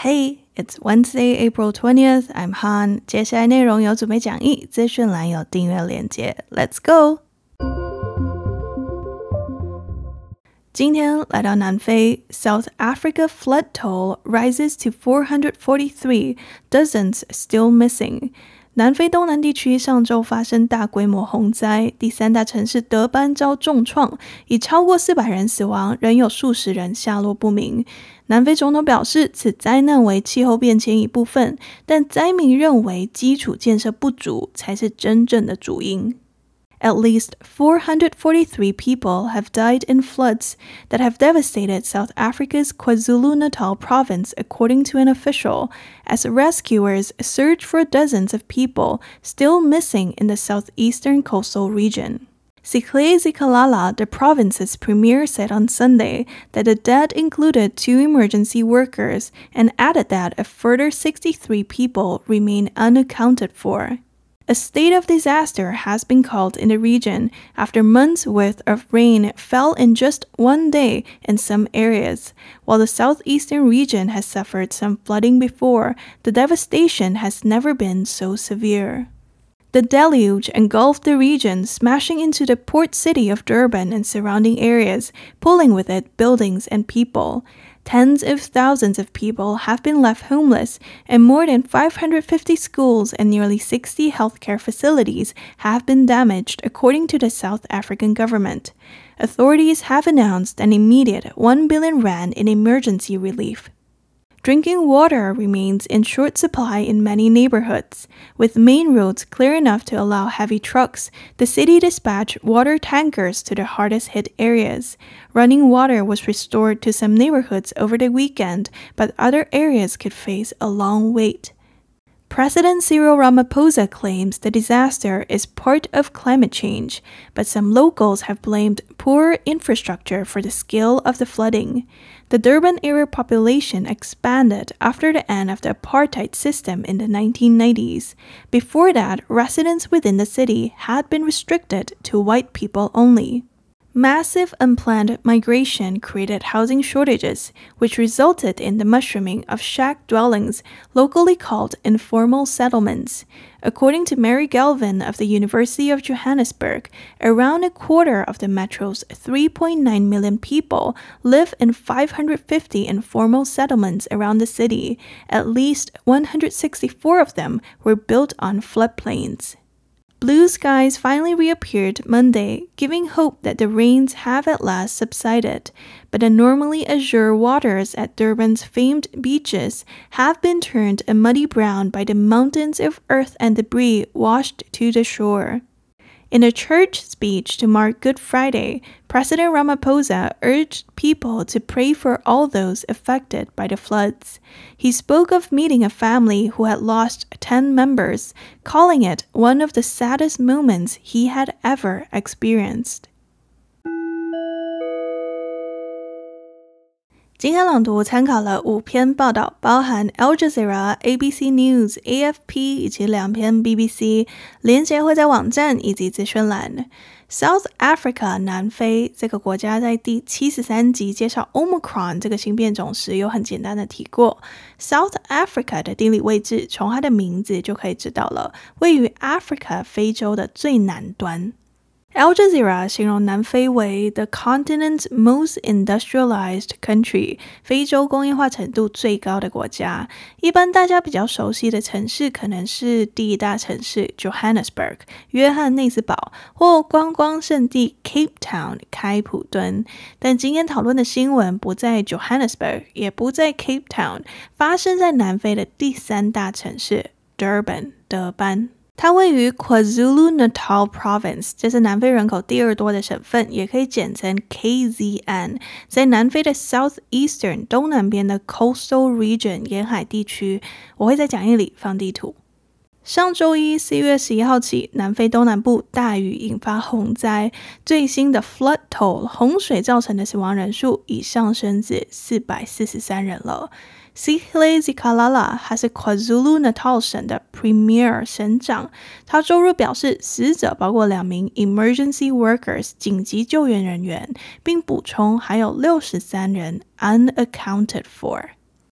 Hey, it's Wednesday, April 20th. I'm Han. 接下来内容有准备讲义，资讯栏有订阅链接。Let's go. 今天来到南非，South Africa flood toll rises to 443, dozens still missing. 南非东南地区上周发生大规模洪灾，第三大城市德班遭重创，已超过四百人死亡，仍有数十人下落不明。南非总统表示，此灾难为气候变迁一部分，但灾民认为基础建设不足才是真正的主因。At least 443 people have died in floods that have devastated South Africa's KwaZulu-Natal province, according to an official, as rescuers search for dozens of people still missing in the southeastern coastal region. Sihle Zikalala, the province's premier, said on Sunday that the dead included two emergency workers and added that a further 63 people remain unaccounted for. A state of disaster has been called in the region after months worth of rain fell in just one day in some areas. While the southeastern region has suffered some flooding before, the devastation has never been so severe. The deluge engulfed the region, smashing into the port city of Durban and surrounding areas, pulling with it buildings and people. Tens of thousands of people have been left homeless, and more than 550 schools and nearly 60 healthcare facilities have been damaged, according to the South African government. Authorities have announced an immediate 1 billion rand in emergency relief. Drinking water remains in short supply in many neighborhoods. With main roads clear enough to allow heavy trucks, the city dispatched water tankers to the hardest hit areas. Running water was restored to some neighborhoods over the weekend, but other areas could face a long wait. President Cyril Ramaphosa claims the disaster is part of climate change, but some locals have blamed poor infrastructure for the scale of the flooding. The Durban area population expanded after the end of the apartheid system in the 1990s. Before that, residents within the city had been restricted to white people only. Massive unplanned migration created housing shortages, which resulted in the mushrooming of shack dwellings, locally called informal settlements. According to Mary Galvin of the University of Johannesburg, around a quarter of the metro's 3.9 million people live in 550 informal settlements around the city. At least 164 of them were built on floodplains. Blue skies finally reappeared Monday, giving hope that the rains have at last subsided. But the normally azure waters at Durban's famed beaches have been turned a muddy brown by the mountains of earth and debris washed to the shore. In a church speech to mark Good Friday, President Ramaphosa urged people to pray for all those affected by the floods. He spoke of meeting a family who had lost 10 members, calling it one of the saddest moments he had ever experienced. 今天朗读参考了五篇报道，包含 Al Jazeera、ABC News、AFP 以及两篇 BBC，连结会在网站以及资讯栏。South Africa 南非这个国家在第七十三集介绍 Omicron 这个新变种时，有很简单的提过。South Africa 的地理位置，从它的名字就可以知道了，位于 Africa 非洲的最南端。Al Jazeera 形容南非为 the continent's most industrialized country，非洲工业化程度最高的国家。一般大家比较熟悉的城市可能是第一大城市 Johannesburg，约翰内斯堡，或观光胜地 Cape Town，开普敦。但今天讨论的新闻不在 Johannesburg，也不在 Cape Town，发生在南非的第三大城市 Durban，德班。它位于 KwaZulu-Natal Province，这是南非人口第二多的省份，也可以简称 KZN，在南非的 Southeastern 东南边的 Coastal Region 沿海地区。我会在讲义里放地图。上周一，四月十一号起，南非东南部大雨引发洪灾，最新的 flood toll 洪水造成的死亡人数已上升至四百四十三人了。Sihle Zikalala 还是 KwaZulu-Natal 省的 Premier 省长，他周日表示，死者包括两名 Emergency Workers 紧急救援人员，并补充还有六十三人 Unaccounted for。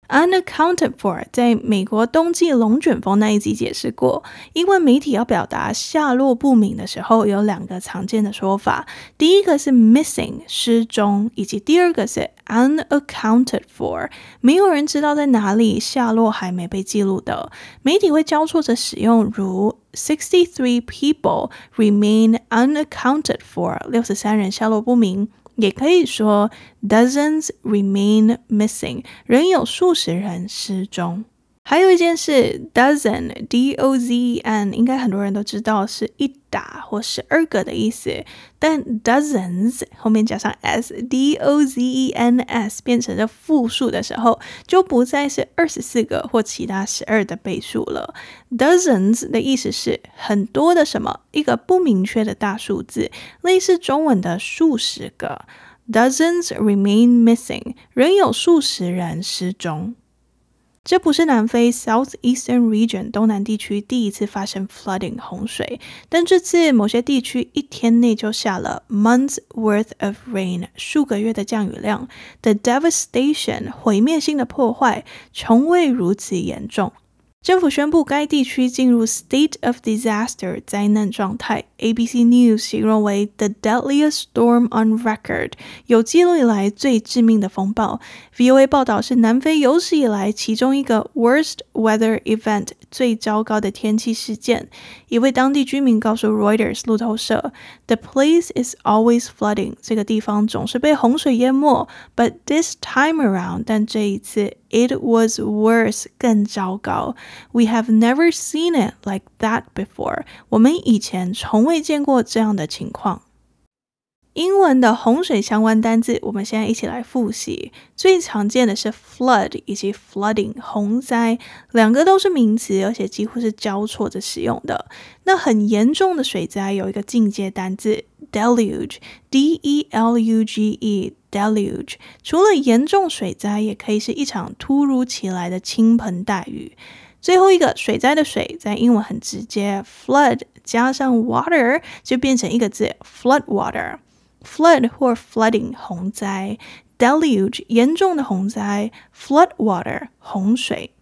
Unaccounted for 在美国冬季龙卷风那一集解释过，英文媒体要表达下落不明的时候，有两个常见的说法，第一个是 missing 失踪，以及第二个是 unaccounted for 没有人知道在哪里，下落还没被记录的。媒体会交错着使用，如 sixty three people remain unaccounted for 六十三人下落不明。也可以说，dozens remain missing，仍有数十人失踪。还有一件事，dozen，d-o-z-e-n，应该很多人都知道是一打或十二个的意思。但 dozens 后面加上 s，d-o-z-e-n-s 变成了复数的时候，就不再是二十四个或其他十二的倍数了。dozens 的意思是很多的什么，一个不明确的大数字，类似中文的数十个。dozens remain missing，仍有数十人失踪。这不是南非 Southeastern Region 东南地区第一次发生 flooding 洪水，但这次某些地区一天内就下了 months worth of rain 数个月的降雨量，the devastation 毁灭性的破坏从未如此严重。政府宣布该地区进入 state of disaster 灾难状态。ABC News 形容为 the deadliest storm on record，有记录以来最致命的风暴。VOA 报道是南非有史以来其中一个 worst weather event，最糟糕的天气事件。一位当地居民告诉 Reuters 路透社：“The place is always flooding，这个地方总是被洪水淹没。But this time around，但这一次 it was worse，更糟糕。We have never seen it like that before，我们以前从未见过这样的情况。” 英文的洪水相关单字，我们现在一起来复习。最常见的是 flood 以及 flooding 洪灾，两个都是名词，而且几乎是交错着使用的。那很严重的水灾有一个进阶单字 deluge，D-E-L-U-G-E，deluge。除了严重水灾，也可以是一场突如其来的倾盆大雨。最后一个水灾的水，在英文很直接，flood 加上 water 就变成一个字 flood water。Flood 或 flooding 洪灾，deluge 严重的洪灾，flood water 洪水。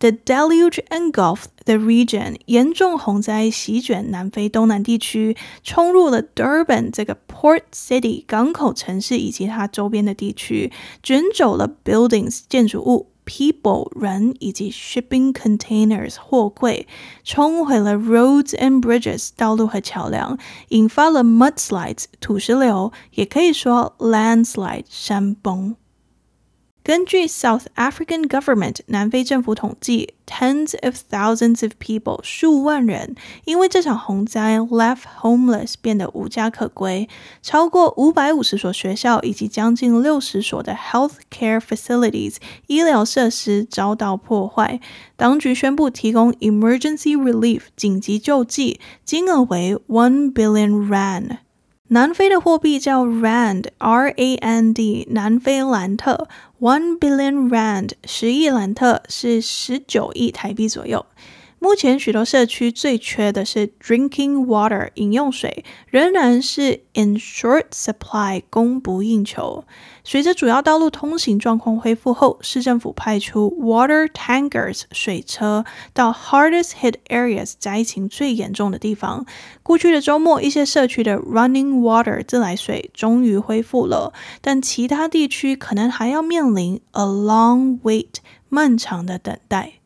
The deluge engulfed the region，严重洪灾席卷南非东南地区，冲入了 Durban 这个 port city 港口城市以及它周边的地区，卷走了 buildings 建筑物。people 人以及 shipping containers 货柜，冲毁了 roads and bridges 道路和桥梁，引发了 mudslides 土石流，也可以说 landslide 山崩。 根据 South African Government 南非政府统计，tens of thousands of people 数万人因为这场洪灾 left homeless 变得无家可归，超过五百五十所学校以及将近六十所的 health care facilities 医疗设施遭到破坏。当局宣布提供 emergency relief 紧急救济，金额为 one billion rand。南非的货币叫 Rand，R-A-N-D，南非兰特，One billion Rand，十亿兰特是十九亿台币左右。目前许多社区最缺的是 drinking water 饮用水，仍然是 in short supply 供不应求。随着主要道路通行状况恢复后，市政府派出 water tankers 水车到 hardest hit areas 灾情最严重的地方。过去的周末，一些社区的 running water 自来水终于恢复了，但其他地区可能还要面临 a long wait 漫长的等待。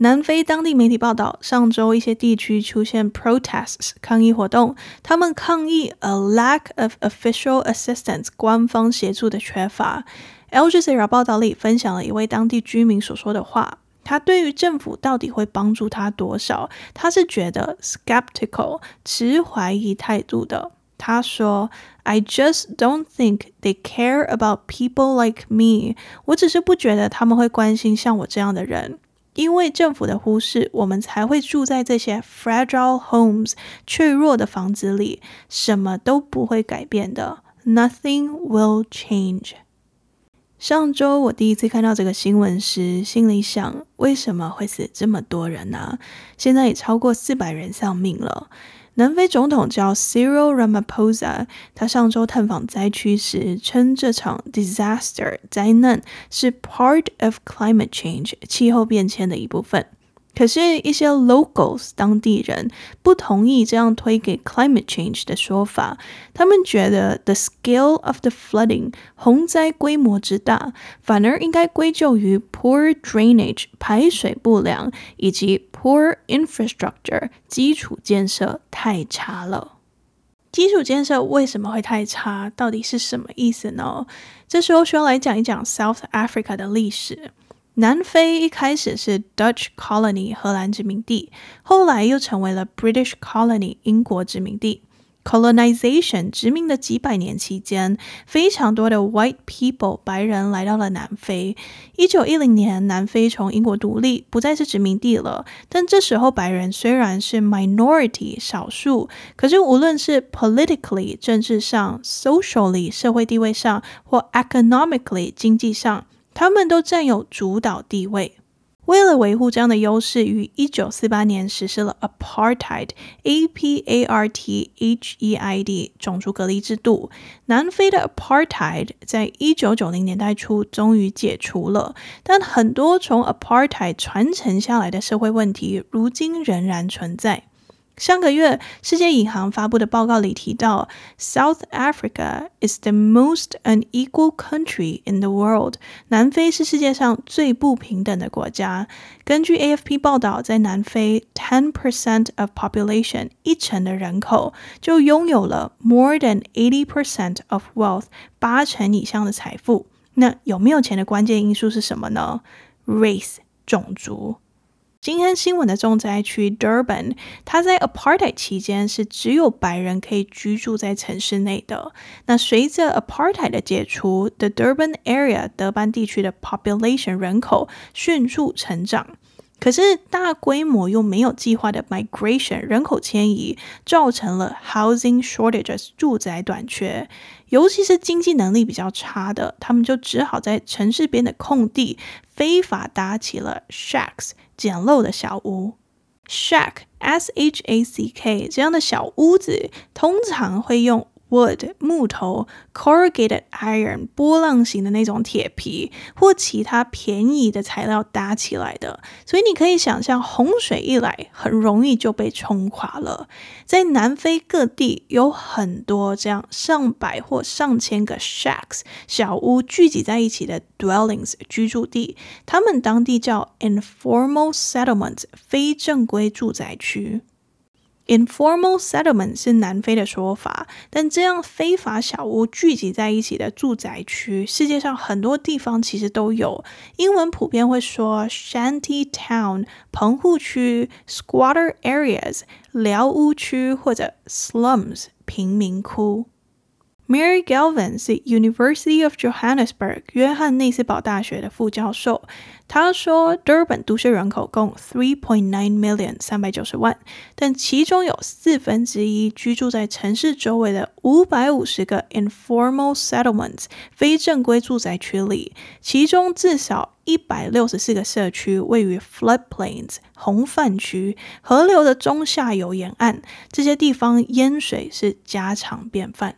南非当地媒体报道，上周一些地区出现 protests 抗议活动，他们抗议 a lack of official assistance 官方协助的缺乏。Al Jazeera 报道里分享了一位当地居民所说的话，他对于政府到底会帮助他多少，他是觉得 skeptical 持怀疑态度的。他说：“I just don't think they care about people like me。我只是不觉得他们会关心像我这样的人。” 因为政府的忽视，我们才会住在这些 fragile homes 脆弱的房子里，什么都不会改变的。Nothing will change。上周我第一次看到这个新闻时，心里想：为什么会死这么多人呢？现在也超过四百人丧命了。南非总统叫 Cyril Ramaphosa，他上周探访灾区时称，这场 disaster 灾难是 part of climate change 气候变迁的一部分。可是，一些 locals 当地人不同意这样推给 climate change 的说法。他们觉得 the scale of the flooding 洪灾规模之大，反而应该归咎于 poor drainage 排水不良以及 poor infrastructure 基础建设太差了。基础建设为什么会太差？到底是什么意思呢？这时候需要来讲一讲 South Africa 的历史。南非一开始是 Dutch colony 荷兰殖民地，后来又成为了 British colony 英国殖民地。Colonization 殖民的几百年期间，非常多的 white people 白人来到了南非。一九一零年，南非从英国独立，不再是殖民地了。但这时候白人虽然是 minority 少数，可是无论是 politically 政治上，socially 社会地位上，或 economically 经济上。他们都占有主导地位。为了维护这样的优势，于一九四八年实施了 Apartheid（A P A R T H E I D） 种族隔离制度。南非的 Apartheid 在一九九零年代初终于解除了，但很多从 Apartheid 传承下来的社会问题，如今仍然存在。上个月，世界银行发布的报告里提到，South Africa is the most unequal country in the world。南非是世界上最不平等的国家。根据 AFP 报道，在南非，ten percent of population 一成的人口就拥有了 more than eighty percent of wealth 八成以上的财富。那有没有钱的关键因素是什么呢？Race 种族。今天新闻的重灾区 Durban，它在 Apartheid 期间是只有白人可以居住在城市内的。那随着 Apartheid 的解除，The Durban Area 德班地区的 population 人口迅速成长。可是大规模又没有计划的 migration 人口迁移，造成了 housing shortages 住宅短缺。尤其是经济能力比较差的，他们就只好在城市边的空地非法搭起了 shacks。简陋的小屋，shack s h a c k 这样的小屋子通常会用。Wood 木头，corrugated iron 波浪形的那种铁皮或其他便宜的材料搭起来的，所以你可以想象洪水一来，很容易就被冲垮了。在南非各地有很多这样上百或上千个 shacks 小屋聚集在一起的 dwellings 居住地，他们当地叫 informal settlements 非正规住宅区。Informal settlement 是南非的说法，但这样非法小屋聚集在一起的住宅区，世界上很多地方其实都有。英文普遍会说 shanty town 棚户区、squatter areas 寮屋区或者 slums 贫民窟。Mary Galvin 是 University of Johannesburg 约翰内斯堡大学的副教授。他说，Durban 都市人口共 three point nine million 三百九十万，但其中有四分之一居住在城市周围的五百五十个 informal settlements 非正规住宅区里，其中至少一百六十四个社区位于 floodplains 洪泛区，河流的中下游沿岸，这些地方淹水是家常便饭。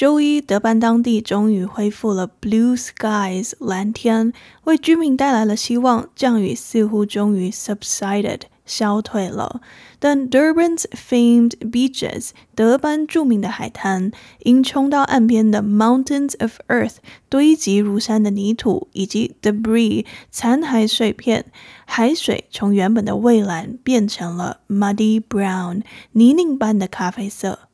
周一，德班当地终于恢复了 blue skies 蓝天，为居民带来了希望。降雨似乎终于 subsided 消退了，但 Durban's famed beaches 德班著名的海滩，因冲到岸边的 mountains of earth 堆积如山的泥土以及 debris 残骸碎片，海水从原本的蔚蓝变成了 muddy brown 泥泞般的咖啡色。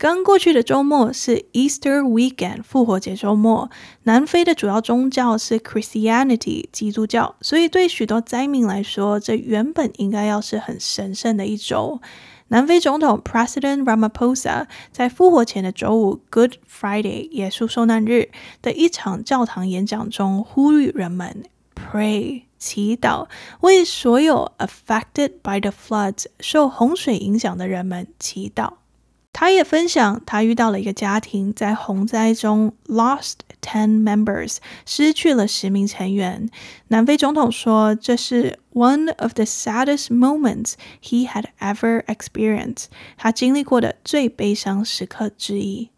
刚过去的周末是 Easter Weekend 复活节周末。南非的主要宗教是 Christianity 基督教，所以对许多灾民来说，这原本应该要是很神圣的一周。南非总统 President Ramaphosa 在复活前的周五 Good Friday 耶稣受难日的一场教堂演讲中，呼吁人们 Pray 祈祷，为所有 affected by the floods 受洪水影响的人们祈祷。他也分享，他遇到了一个家庭在洪灾中 lost ten members，失去了十名成员。南非总统说，这是 one of the saddest moments he had ever experienced，他经历过的最悲伤时刻之一。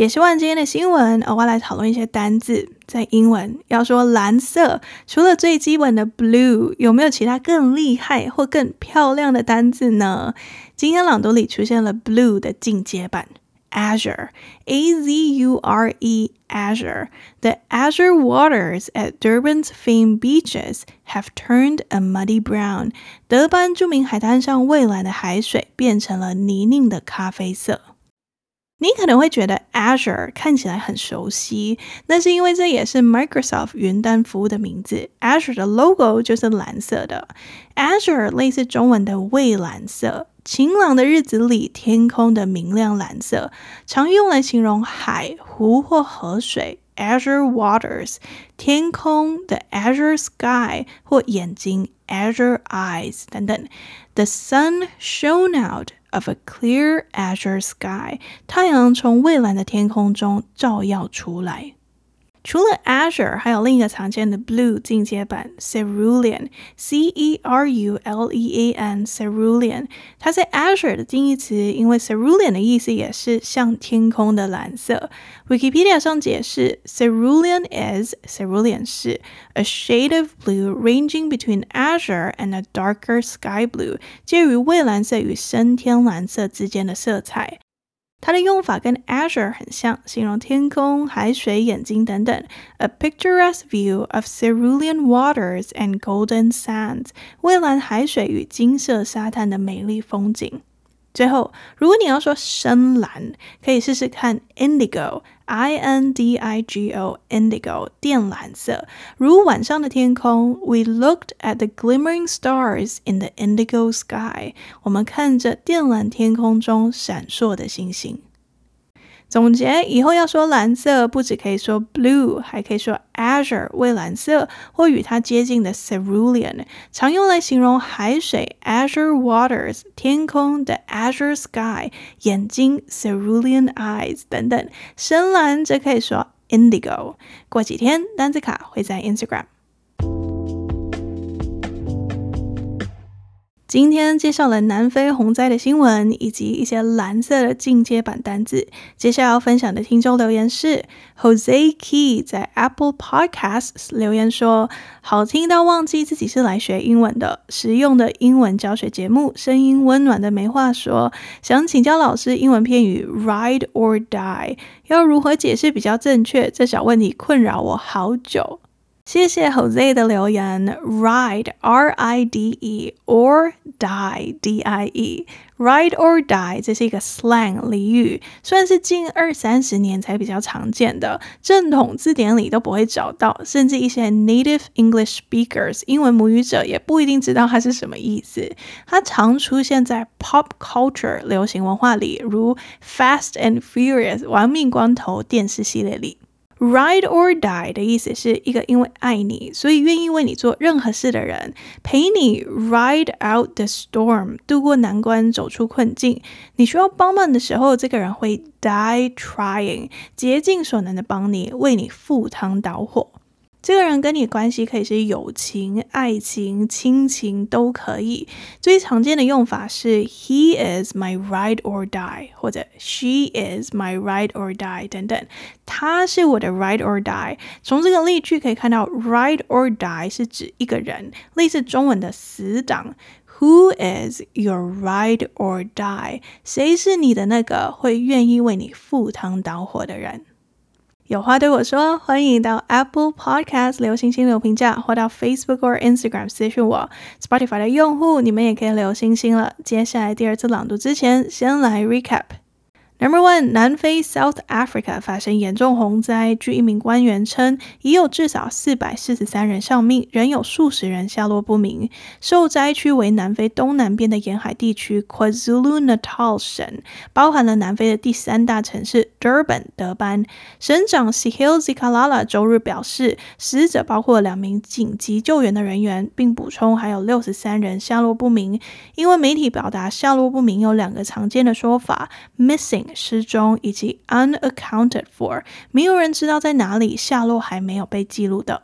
解释完今天的新闻，我要来讨论一些单字。在英文要说蓝色，除了最基本的 blue，有没有其他更厉害或更漂亮的单字呢？今天朗读里出现了 blue 的进阶版，azure，a z u r e，azure。The azure waters at Durban's famed beaches have turned a muddy brown。德班著名海滩上蔚蓝的海水变成了泥泞的咖啡色。你可能会觉得 Azure 看起来很熟悉，那是因为这也是 Microsoft 云端服务的名字。Azure 的 logo 就是蓝色的，Azure 类似中文的蔚蓝色，晴朗的日子里天空的明亮蓝色，常用来形容海、湖或河水。Azure waters，天空的 Azure sky 或眼睛 Azure eyes 等等。The sun shone out of a clear azure sky，太阳从蔚蓝的天空中照耀出来。除了 Azure，还有另一个常见的 Blue 进阶版 Cerulean，C E R U L E A N，Cerulean。它是 Azure 的定义词，因为 Cerulean 的意思也是像天空的蓝色。Wikipedia 上解释，Cerulean is Cerulean 是 a shade of blue ranging between azure and a darker sky blue，介于蔚蓝色与深天蓝色之间的色彩。它的用法跟 azure 很像，形容天空、海水、眼睛等等。A picturesque view of cerulean waters and golden sands，蔚蓝海水与金色沙滩的美丽风景。最后，如果你要说深蓝，可以试试看 indigo，I N D I G O，indigo，靛蓝色，如晚上的天空。We looked at the glimmering stars in the indigo sky。我们看着靛蓝天空中闪烁的星星。总结以后要说蓝色，不只可以说 blue，还可以说 azure 蔚蓝色，或与它接近的 cerulean，常用来形容海水 azure waters，天空的 azure sky，眼睛 cerulean eyes 等等。深蓝则可以说 indigo。过几天单字卡会在 Instagram。今天介绍了南非洪灾的新闻，以及一些蓝色的进阶版单字。接下来要分享的听众留言是 Jose Key 在 Apple Podcasts 留言说：“好听到忘记自己是来学英文的，实用的英文教学节目，声音温暖的没话说。想请教老师英文片语 ride or die 要如何解释比较正确？这小问题困扰我好久。”谢谢 Jose 的留言。Ride, R-I-D-E, or die, D-I-E. Ride or die，这是一个 slang 俚语，算是近二三十年才比较常见的，正统字典里都不会找到，甚至一些 native English speakers 英文母语者也不一定知道它是什么意思。它常出现在 pop culture 流行文化里，如 Fast and Furious 玩命关头电视系列里。Ride or die 的意思是一个因为爱你，所以愿意为你做任何事的人，陪你 ride out the storm，度过难关，走出困境。你需要帮忙的时候，这个人会 die trying，竭尽所能的帮你，为你赴汤蹈火。这个人跟你关系可以是友情、爱情、亲情都可以。最常见的用法是 He is my ride or die，或者 She is my ride or die 等等。他是我的 ride or die。从这个例句可以看到，ride or die 是指一个人，类似中文的死党。Who is your ride or die？谁是你的那个会愿意为你赴汤蹈火的人？有话对我说，欢迎到 Apple Podcast 留星星留评价，或到 Facebook 或 Instagram 私讯我。Spotify 的用户，你们也可以留星星了。接下来第二次朗读之前，先来 recap。Number one，南非 South Africa 发生严重洪灾，据一名官员称，已有至少四百四十三人丧命，仍有数十人下落不明。受灾区为南非东南边的沿海地区 KwaZulu-Natal 省，包含了南非的第三大城市 Durban 德班。省长 Sihile Zikalala 周日表示，死者包括两名紧急救援的人员，并补充还有六十三人下落不明。因为媒体表达下落不明有两个常见的说法：missing。失踪以及 unaccounted for，没有人知道在哪里，下落还没有被记录的。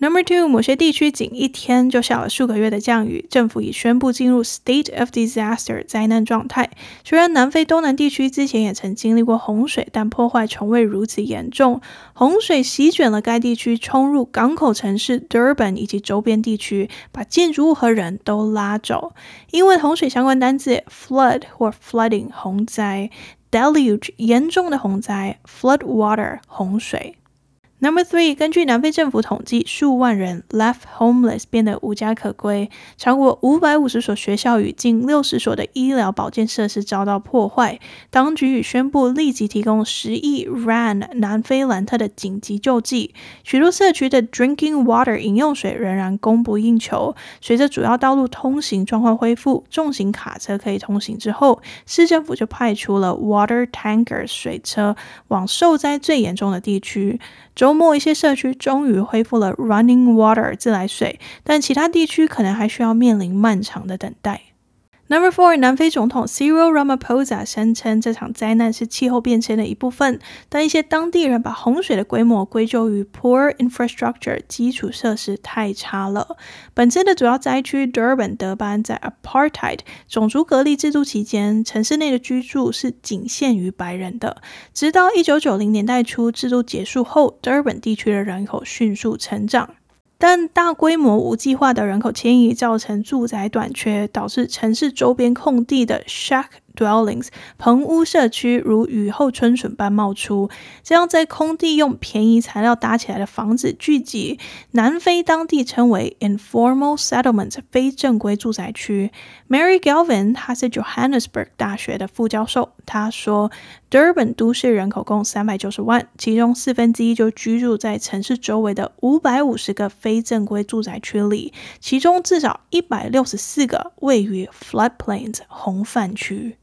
Number two，某些地区仅一天就下了数个月的降雨，政府已宣布进入 state of disaster 灾难状态。虽然南非东南地区之前也曾经历过洪水，但破坏从未如此严重。洪水席卷了该地区，冲入港口城市 Durban 以及周边地区，把建筑物和人都拉走。因为洪水相关单字 flood 或 flooding 洪灾。Deluge 严重的洪灾，flood water 洪水。Number three，根据南非政府统计，数万人 left homeless 变得无家可归，超过五百五十所学校与近六十所的医疗保健设施遭到破坏。当局已宣布立即提供十亿 rand 南非兰特的紧急救济。许多社区的 drinking water 饮用水仍然供不应求。随着主要道路通行状况恢复，重型卡车可以通行之后，市政府就派出了 water tanker 水车往受灾最严重的地区。周末，一些社区终于恢复了 running water 自来水，但其他地区可能还需要面临漫长的等待。Number four，南非总统 Cyril Ramaphosa 声称这场灾难是气候变迁的一部分，但一些当地人把洪水的规模归咎于 poor infrastructure 基础设施太差了。本次的主要灾区 Durban 德班在 Apartheid 种族隔离制度期间，城市内的居住是仅限于白人的。直到一九九零年代初制度结束后，Durban 地区的人口迅速成长。但大规模无计划的人口迁移造成住宅短缺，导致城市周边空地的 shack dwellings 棚屋社区如雨后春笋般冒出。这样在空地用便宜材料搭起来的房子聚集，南非当地称为 informal settlement 非正规住宅区。Mary Galvin，他是 Johannesburg 大学的副教授，他说。Durban 都市人口共三百九十万，其中四分之一就居住在城市周围的五百五十个非正规住宅区里，其中至少一百六十四个位于 floodplains 红泛区。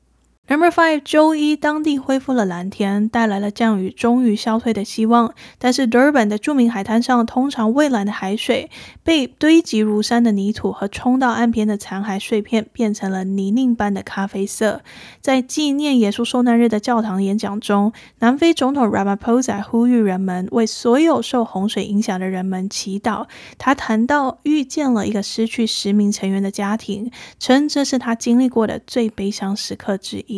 Number five，周一当地恢复了蓝天，带来了降雨终于消退的希望。但是 Durban 的著名海滩上，通常蔚蓝的海水被堆积如山的泥土和冲到岸边的残骸碎片变成了泥泞般的咖啡色。在纪念耶稣受难日的教堂演讲中，南非总统 Ramaphosa 呼吁人们为所有受洪水影响的人们祈祷。他谈到遇见了一个失去十名成员的家庭，称这是他经历过的最悲伤时刻之一。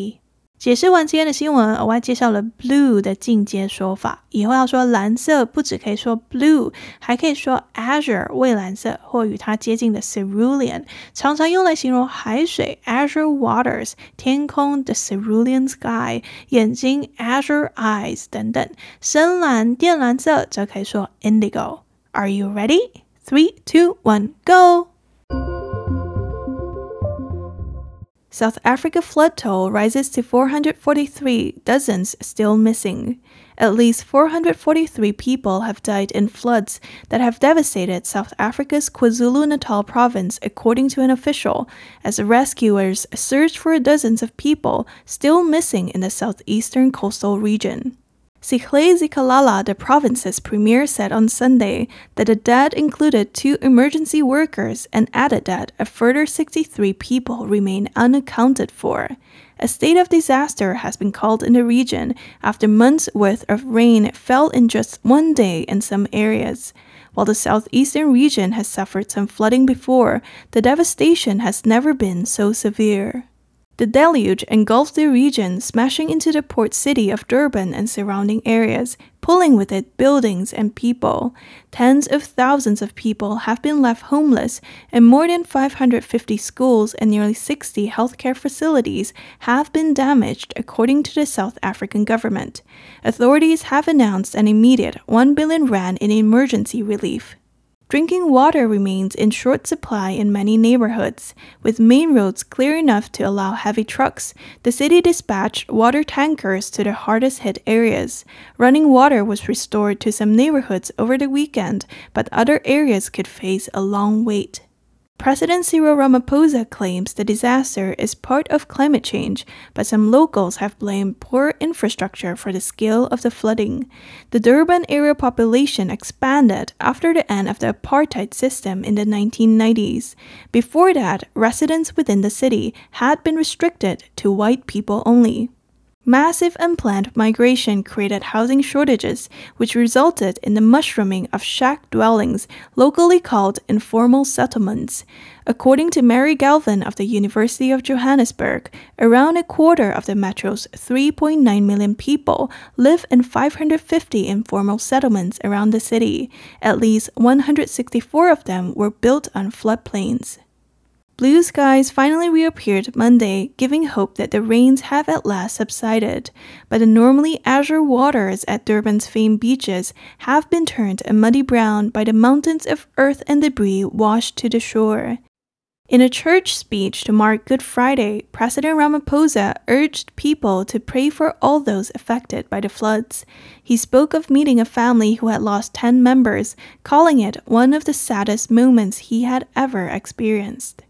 解释完今天的新闻，额外介绍了 blue 的进阶说法。以后要说蓝色，不只可以说 blue，还可以说 azure 蔚蓝色，或与它接近的 cerulean，常常用来形容海水 azure waters，天空 the cerulean sky，眼睛 azure eyes 等等。深蓝、靛蓝色则可以说 indigo。Are you ready? Three, two, one, go! South Africa flood toll rises to 443, dozens still missing. At least 443 people have died in floods that have devastated South Africa's KwaZulu-Natal province, according to an official, as rescuers search for dozens of people still missing in the southeastern coastal region. Sihile Zikalala, the province's premier, said on Sunday that the dead included two emergency workers and added that a further 63 people remain unaccounted for. A state of disaster has been called in the region after months' worth of rain fell in just one day in some areas. While the southeastern region has suffered some flooding before, the devastation has never been so severe. The deluge engulfed the region, smashing into the port city of Durban and surrounding areas, pulling with it buildings and people. Tens of thousands of people have been left homeless, and more than 550 schools and nearly 60 healthcare facilities have been damaged, according to the South African government. Authorities have announced an immediate 1 billion rand in emergency relief. Drinking water remains in short supply in many neighborhoods. With main roads clear enough to allow heavy trucks, the city dispatched water tankers to the hardest hit areas. Running water was restored to some neighborhoods over the weekend, but other areas could face a long wait. President Cyril Ramaphosa claims the disaster is part of climate change, but some locals have blamed poor infrastructure for the scale of the flooding. The Durban area population expanded after the end of the apartheid system in the 1990s. Before that, residents within the city had been restricted to white people only. Massive unplanned migration created housing shortages, which resulted in the mushrooming of shack dwellings, locally called informal settlements. According to Mary Galvin of the University of Johannesburg, around a quarter of the metro's 3.9 million people live in 550 informal settlements around the city. At least 164 of them were built on floodplains. Blue skies finally reappeared Monday, giving hope that the rains have at last subsided. But the normally azure waters at Durban's famed beaches have been turned a muddy brown by the mountains of earth and debris washed to the shore. In a church speech to mark Good Friday, President Ramaphosa urged people to pray for all those affected by the floods. He spoke of meeting a family who had lost 10 members, calling it one of the saddest moments he had ever experienced.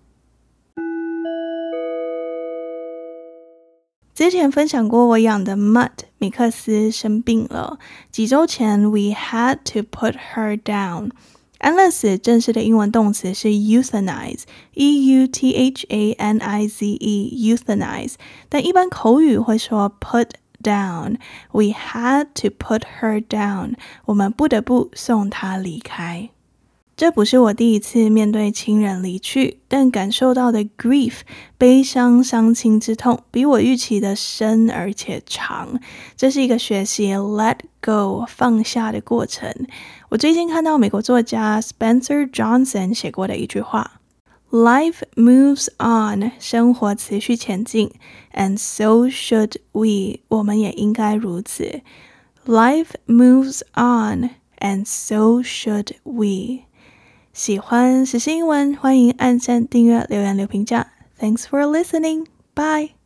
之前分享过，我养的 Mutt 米克斯生病了。几周前，we had to put her down。安乐死正式的英文动词是 euthanize，e u t h a n i z e，euthanize。但一般口语会说 put down。We had to put her down。我们不得不送她离开。这不是我第一次面对亲人离去，但感受到的 grief 悲伤伤亲之痛比我预期的深而且长。这是一个学习 let go 放下的过程。我最近看到美国作家 Spencer Johnson 写过的一句话：Life moves on，生活持续前进，and so should we，我们也应该如此。Life moves on，and so should we。喜欢时新英文，欢迎按赞、订阅、留言、留评价。Thanks for listening. Bye.